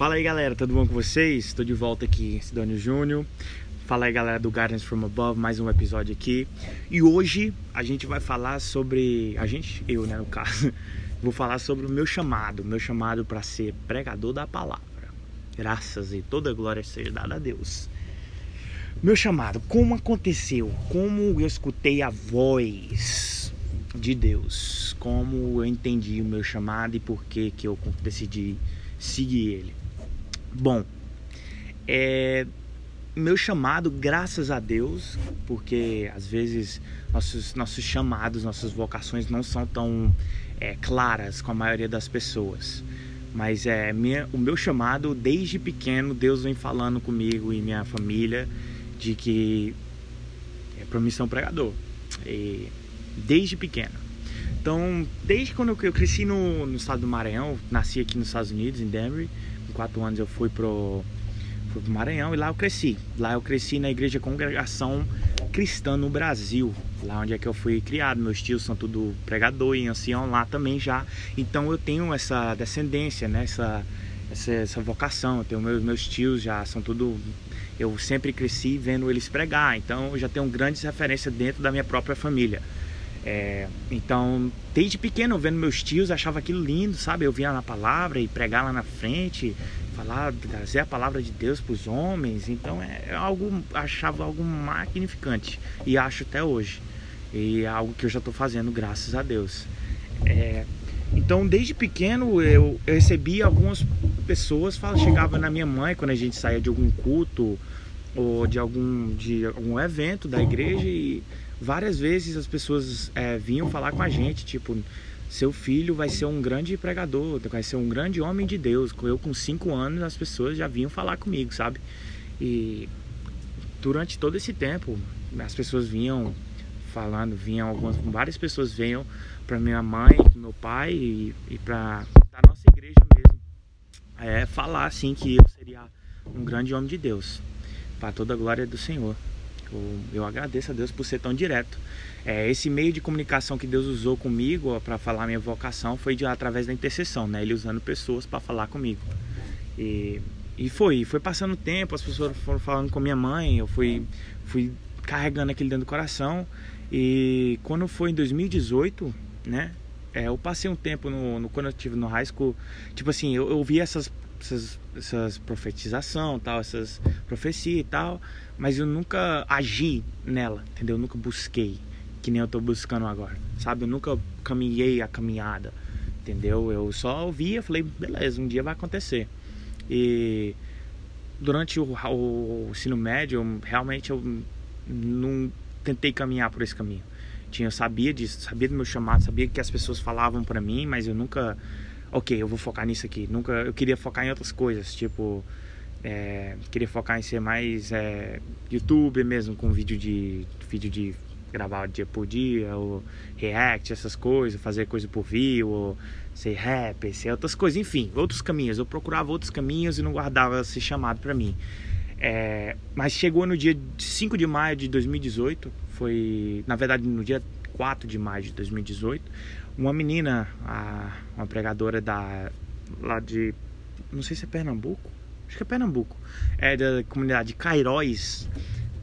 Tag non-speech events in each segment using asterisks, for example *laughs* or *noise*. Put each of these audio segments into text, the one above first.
Fala aí galera, tudo bom com vocês? Estou de volta aqui, Sidônio Júnior. Fala aí galera do Gardens from Above, mais um episódio aqui. E hoje a gente vai falar sobre. A gente, eu né, no caso, *laughs* vou falar sobre o meu chamado, meu chamado para ser pregador da palavra. Graças e toda glória seja dada a Deus. Meu chamado, como aconteceu? Como eu escutei a voz de Deus? Como eu entendi o meu chamado e por que, que eu decidi seguir ele? Bom, é, meu chamado, graças a Deus, porque às vezes nossos, nossos chamados, nossas vocações não são tão é, claras com a maioria das pessoas. Mas é minha, o meu chamado, desde pequeno, Deus vem falando comigo e minha família de que é promissão pregador. E, desde pequeno. Então, desde quando eu cresci no, no estado do Maranhão, nasci aqui nos Estados Unidos, em Denver, quatro anos eu fui pro, fui pro Maranhão e lá eu cresci. Lá eu cresci na igreja Congregação Cristã no Brasil, lá onde é que eu fui criado. Meus tios são tudo pregador e ancião lá também já. Então eu tenho essa descendência, né? essa, essa, essa vocação. Eu tenho meus, meus tios já são tudo. Eu sempre cresci vendo eles pregar, então eu já tenho grandes referências dentro da minha própria família. É, então, desde pequeno, vendo meus tios, achava aquilo lindo, sabe? Eu via na palavra e pregar lá na frente, falar, trazer a palavra de Deus para os homens. Então, é, é algo, achava algo magnificante e acho até hoje. E é algo que eu já estou fazendo, graças a Deus. É, então, desde pequeno, eu, eu recebi algumas pessoas, fala, chegava na minha mãe quando a gente saía de algum culto ou de algum, de algum evento da igreja e várias vezes as pessoas é, vinham falar com a gente, tipo, seu filho vai ser um grande pregador, vai ser um grande homem de Deus. Eu com cinco anos as pessoas já vinham falar comigo, sabe? E durante todo esse tempo as pessoas vinham falando, vinham algumas, várias pessoas vinham para minha mãe, pro meu pai e, e para a nossa igreja mesmo, é falar assim que eu seria um grande homem de Deus, para toda a glória do Senhor. Eu, eu agradeço a Deus por ser tão direto. É, esse meio de comunicação que Deus usou comigo para falar minha vocação foi de, através da intercessão, né? Ele usando pessoas para falar comigo. E, e foi, foi passando o tempo, as pessoas foram falando com minha mãe, eu fui, fui carregando aquele dentro do coração. E quando foi em 2018, né? É, eu passei um tempo no, no, quando eu estive no high school, tipo assim, eu, eu vi essas essas, essas profetização, tal, essas profecias e tal, mas eu nunca agi nela, entendeu? Eu nunca busquei, que nem eu estou buscando agora, sabe? Eu nunca caminhei a caminhada, entendeu? Eu só ouvia, falei, beleza, um dia vai acontecer. E durante o, o ensino médio, realmente eu não tentei caminhar por esse caminho. Tinha, sabia disso, sabia do meu chamado, sabia que as pessoas falavam para mim, mas eu nunca ok, eu vou focar nisso aqui. Nunca, eu queria focar em outras coisas, tipo, é, queria focar em ser mais é, YouTube mesmo, com vídeo de vídeo de gravar dia por dia, ou react, essas coisas, fazer coisa por view, ou ser rap, ser outras coisas, enfim, outros caminhos. Eu procurava outros caminhos e não guardava esse chamado para mim. É, mas chegou no dia 5 de maio de 2018, foi, na verdade, no dia 4 de maio de 2018, uma menina, a, uma pregadora da lá de não sei se é Pernambuco, acho que é Pernambuco, é da comunidade de Cairóis,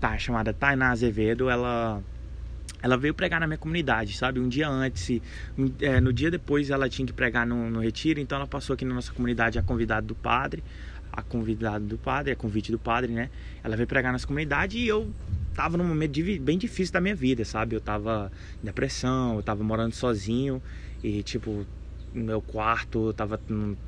tá, chamada Tainá Azevedo, ela ela veio pregar na minha comunidade, sabe? Um dia antes, um, é, no dia depois ela tinha que pregar no, no, retiro, então ela passou aqui na nossa comunidade a convidada do padre, a convidada do padre, a convite do padre, né? Ela veio pregar na nossa comunidade e eu tava num momento bem difícil da minha vida, sabe? Eu tava em depressão, eu tava morando sozinho e, tipo, no meu quarto, eu tava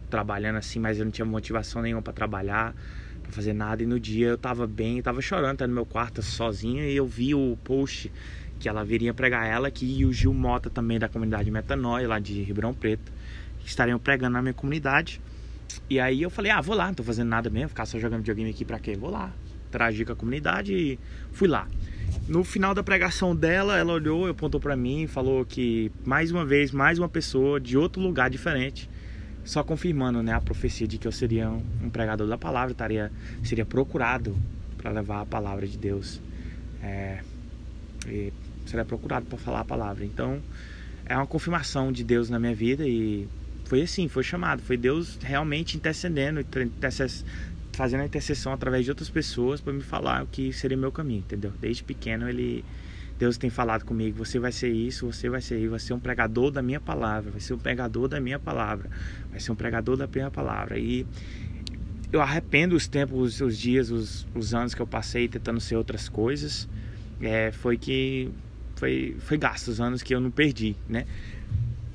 trabalhando assim, mas eu não tinha motivação nenhuma para trabalhar, para fazer nada. E no dia eu tava bem, eu tava chorando, tá no meu quarto sozinho e eu vi o post que ela viria pregar ela aqui e o Gil Mota também da comunidade Metanoia, lá de Ribeirão Preto, que estariam pregando na minha comunidade. E aí eu falei, ah, vou lá, não tô fazendo nada mesmo, ficar só jogando videogame aqui pra quê? Vou lá interagi com a comunidade e fui lá. No final da pregação dela, ela olhou, apontou para mim falou que mais uma vez, mais uma pessoa de outro lugar diferente, só confirmando né, a profecia de que eu seria um pregador da palavra, estaria, seria procurado para levar a palavra de Deus. É, seria procurado para falar a palavra. Então, é uma confirmação de Deus na minha vida e foi assim, foi chamado, foi Deus realmente intercedendo, fazendo a intercessão através de outras pessoas para me falar o que seria meu caminho, entendeu? Desde pequeno ele Deus tem falado comigo, você vai ser isso, você vai ser isso, vai ser um pregador da minha palavra, vai ser um pregador da minha palavra, vai ser um pregador da minha palavra. E eu arrependo os tempos, os dias, os, os anos que eu passei tentando ser outras coisas. É, foi que foi, foi gasto os anos que eu não perdi, né?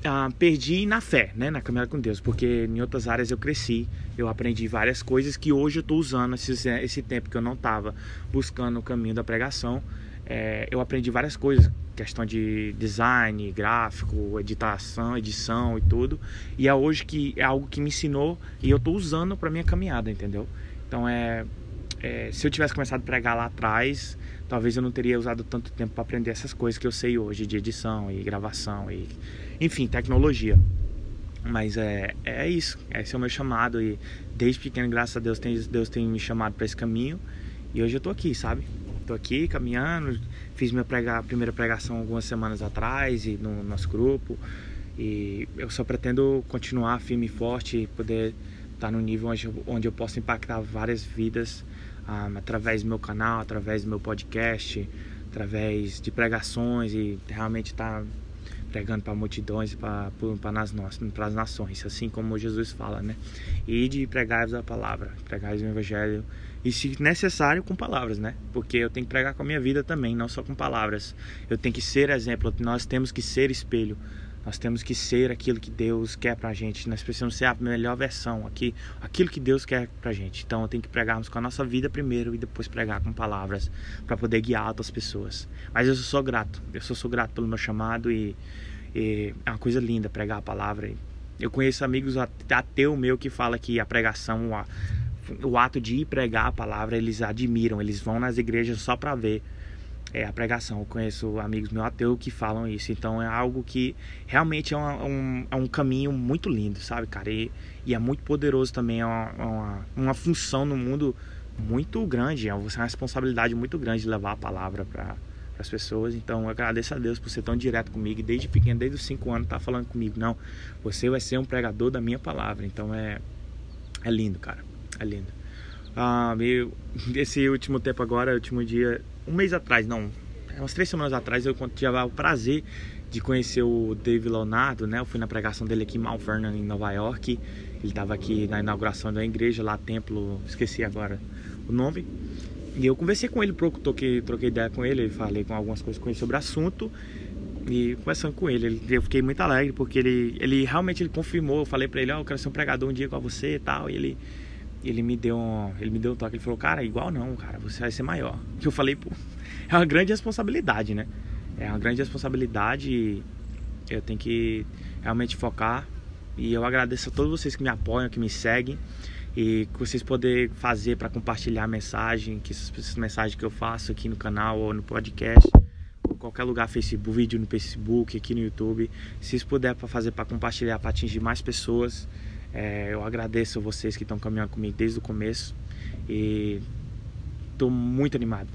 Ah, perdi na fé, né, na caminhada com Deus, porque em outras áreas eu cresci, eu aprendi várias coisas que hoje eu estou usando esse, esse tempo que eu não estava buscando o caminho da pregação, é, eu aprendi várias coisas, questão de design, gráfico, editação, edição e tudo, e é hoje que é algo que me ensinou e eu estou usando para minha caminhada, entendeu? Então é, é, se eu tivesse começado a pregar lá atrás, talvez eu não teria usado tanto tempo para aprender essas coisas que eu sei hoje de edição e gravação e enfim, tecnologia. Mas é, é isso, esse é o meu chamado e desde pequeno, graças a Deus, tem, Deus tem me chamado para esse caminho e hoje eu tô aqui, sabe? Tô aqui caminhando, fiz minha prega, primeira pregação algumas semanas atrás e no nosso grupo e eu só pretendo continuar firme e forte e poder estar tá no nível onde, onde eu posso impactar várias vidas ah, através do meu canal, através do meu podcast, através de pregações e realmente estar tá pregando para multidões, para as nações, assim como Jesus fala, né? E de pregar a palavra, pregar o evangelho e se necessário com palavras, né? Porque eu tenho que pregar com a minha vida também, não só com palavras. Eu tenho que ser exemplo, nós temos que ser espelho. Nós temos que ser aquilo que Deus quer pra gente. Nós precisamos ser a melhor versão, aqui, aquilo que Deus quer pra gente. Então tenho que pregarmos com a nossa vida primeiro e depois pregar com palavras para poder guiar outras pessoas. Mas eu sou grato. Eu sou, sou grato pelo meu chamado e, e, é uma coisa linda pregar a palavra. Eu conheço amigos ateu meu que fala que a pregação, a, o ato de ir pregar a palavra, eles admiram, eles vão nas igrejas só para ver é, a pregação. Eu conheço amigos meus ateus que falam isso. Então é algo que realmente é, uma, um, é um caminho muito lindo, sabe, cara? E, e é muito poderoso também. É uma, uma, uma, função no mundo muito grande. É uma responsabilidade muito grande de levar a palavra para as pessoas. Então eu agradeço a Deus por ser tão direto comigo. Desde pequeno, desde os 5 anos, tá falando comigo. Não, você vai ser um pregador da minha palavra. Então é, é lindo, cara. É lindo. Ah, *laughs* esse último tempo agora, último dia, um mês atrás, não, umas três semanas atrás, eu tive o prazer de conhecer o Dave Leonardo, né? Eu fui na pregação dele aqui em Mount Vernon, em Nova York. Ele estava aqui na inauguração da igreja, lá templo, esqueci agora o nome. E eu conversei com ele troquei, troquei ideia com ele, falei com algumas coisas com ele sobre o assunto. E conversando com ele, eu fiquei muito alegre porque ele, ele realmente ele confirmou. Eu falei para ele: Ó, oh, eu quero ser um pregador um dia com você e tal. E ele, ele me deu um, ele me deu um toque, ele falou, cara, igual não, cara, você vai ser maior. Que eu falei, pô, é uma grande responsabilidade, né? É uma grande responsabilidade eu tenho que realmente focar. E eu agradeço a todos vocês que me apoiam, que me seguem e que vocês poderem fazer para compartilhar a mensagem, que essas, essas mensagens que eu faço aqui no canal ou no podcast, ou qualquer lugar, Facebook, vídeo no Facebook, aqui no YouTube, se vocês puderem fazer para compartilhar, para atingir mais pessoas, é, eu agradeço vocês que estão caminhando comigo desde o começo e estou muito animado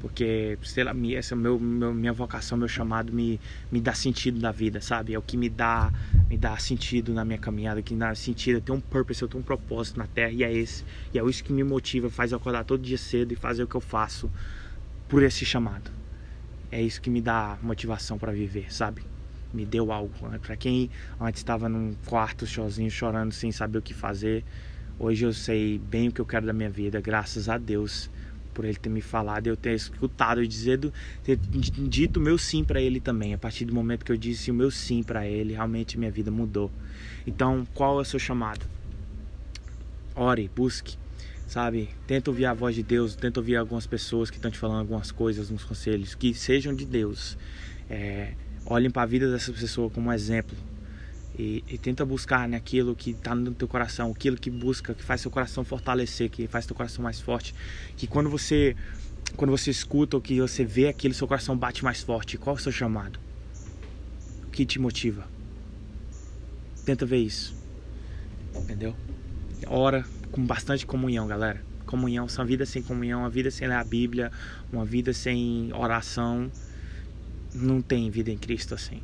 porque sei lá, essa é meu, meu, minha vocação, meu chamado me, me dá sentido na vida, sabe? É o que me dá me dá sentido na minha caminhada, que me dá sentido, eu tenho um purpose, eu tenho um propósito na Terra e é esse, e é isso que me motiva, faz eu acordar todo dia cedo e fazer o que eu faço por esse chamado. É isso que me dá motivação para viver, sabe? Me deu algo. Né? Para quem antes estava num quarto sozinho, chorando sem saber o que fazer, hoje eu sei bem o que eu quero da minha vida, graças a Deus por ele ter me falado, eu ter escutado e dizer ter dito meu sim para ele também. A partir do momento que eu disse o meu sim para ele, realmente minha vida mudou. Então, qual é o seu chamado? Ore, busque, sabe? Tenta ouvir a voz de Deus, tenta ouvir algumas pessoas que estão te falando algumas coisas, uns conselhos que sejam de Deus. É, olhem para a vida dessa pessoa como um exemplo e, e tenta buscar naquilo né, que está no teu coração, aquilo que busca, que faz seu coração fortalecer, que faz teu coração mais forte, que quando você quando você escuta ou que você vê aquilo, seu coração bate mais forte. Qual é o seu chamado? O que te motiva? Tenta ver isso. Entendeu? Ora com bastante comunhão, galera. Comunhão, uma vida sem comunhão, uma vida sem ler a Bíblia, uma vida sem oração, não tem vida em Cristo assim.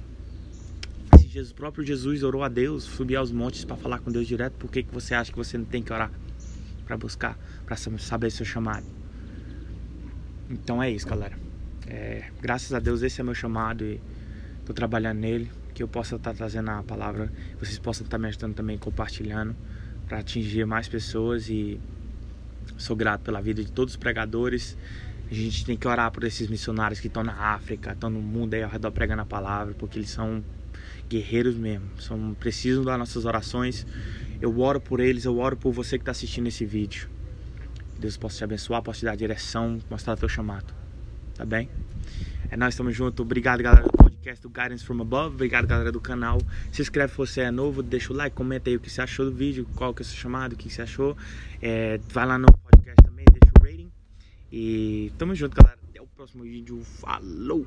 Jesus, o próprio Jesus orou a Deus, subiu aos montes para falar com Deus direto. Por que, que você acha que você não tem que orar para buscar, para saber seu chamado? Então é isso, galera. É, graças a Deus esse é meu chamado e estou trabalhando nele, que eu possa estar tá trazendo a palavra, vocês possam estar tá me ajudando também compartilhando para atingir mais pessoas e sou grato pela vida de todos os pregadores. A gente tem que orar por esses missionários que estão na África, estão no mundo aí ao redor pregando a palavra, porque eles são guerreiros mesmo, são precisam das nossas orações. Eu oro por eles, eu oro por você que está assistindo esse vídeo. Deus possa te abençoar, possa te dar direção, mostrar teu chamado. Tá bem? É nós estamos juntos. Obrigado, galera do podcast do Guidance from Above. Obrigado, galera do canal. Se inscreve se você é novo, deixa o like, comenta aí o que você achou do vídeo, qual que é o seu chamado, o que você achou. É, vai lá no E tamo junto, galera. Até o próximo vídeo. Falou!